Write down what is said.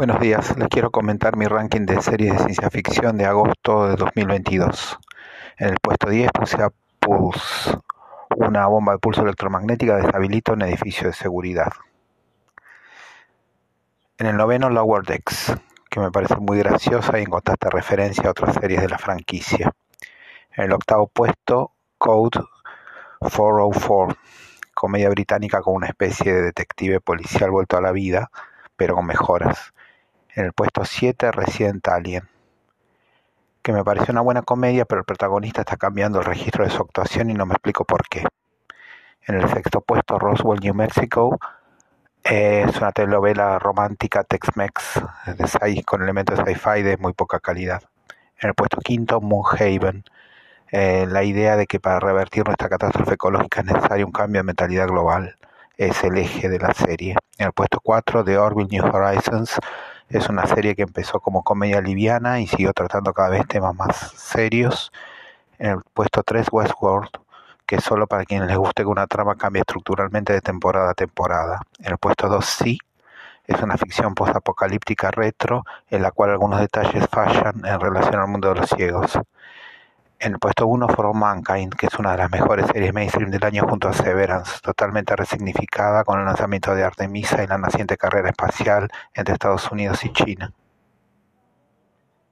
Buenos días, les quiero comentar mi ranking de series de ciencia ficción de agosto de 2022. En el puesto 10 puse a Pulse, una bomba de pulso electromagnética deshabilita un edificio de seguridad. En el noveno Lower Decks, que me parece muy graciosa y en constante referencia a otras series de la franquicia. En el octavo puesto Code 404, comedia británica con una especie de detective policial vuelto a la vida, pero con mejoras en el puesto 7, Resident Alien, que me pareció una buena comedia, pero el protagonista está cambiando el registro de su actuación y no me explico por qué. En el sexto puesto, Roswell, New Mexico, es una telenovela romántica Tex-Mex con elementos de sci-fi de muy poca calidad. En el puesto quinto, Moonhaven, eh, la idea de que para revertir nuestra catástrofe ecológica es necesario un cambio de mentalidad global es el eje de la serie. En el puesto 4, The Orville New Horizons, es una serie que empezó como comedia liviana y siguió tratando cada vez temas más serios. En el puesto 3, Westworld, que es solo para quienes les guste que una trama cambie estructuralmente de temporada a temporada. En el puesto 2, Sí, es una ficción postapocalíptica retro en la cual algunos detalles fallan en relación al mundo de los ciegos. En el puesto 1 For Mankind, que es una de las mejores series mainstream del año junto a Severance, totalmente resignificada con el lanzamiento de Artemisa y la naciente carrera espacial entre Estados Unidos y China.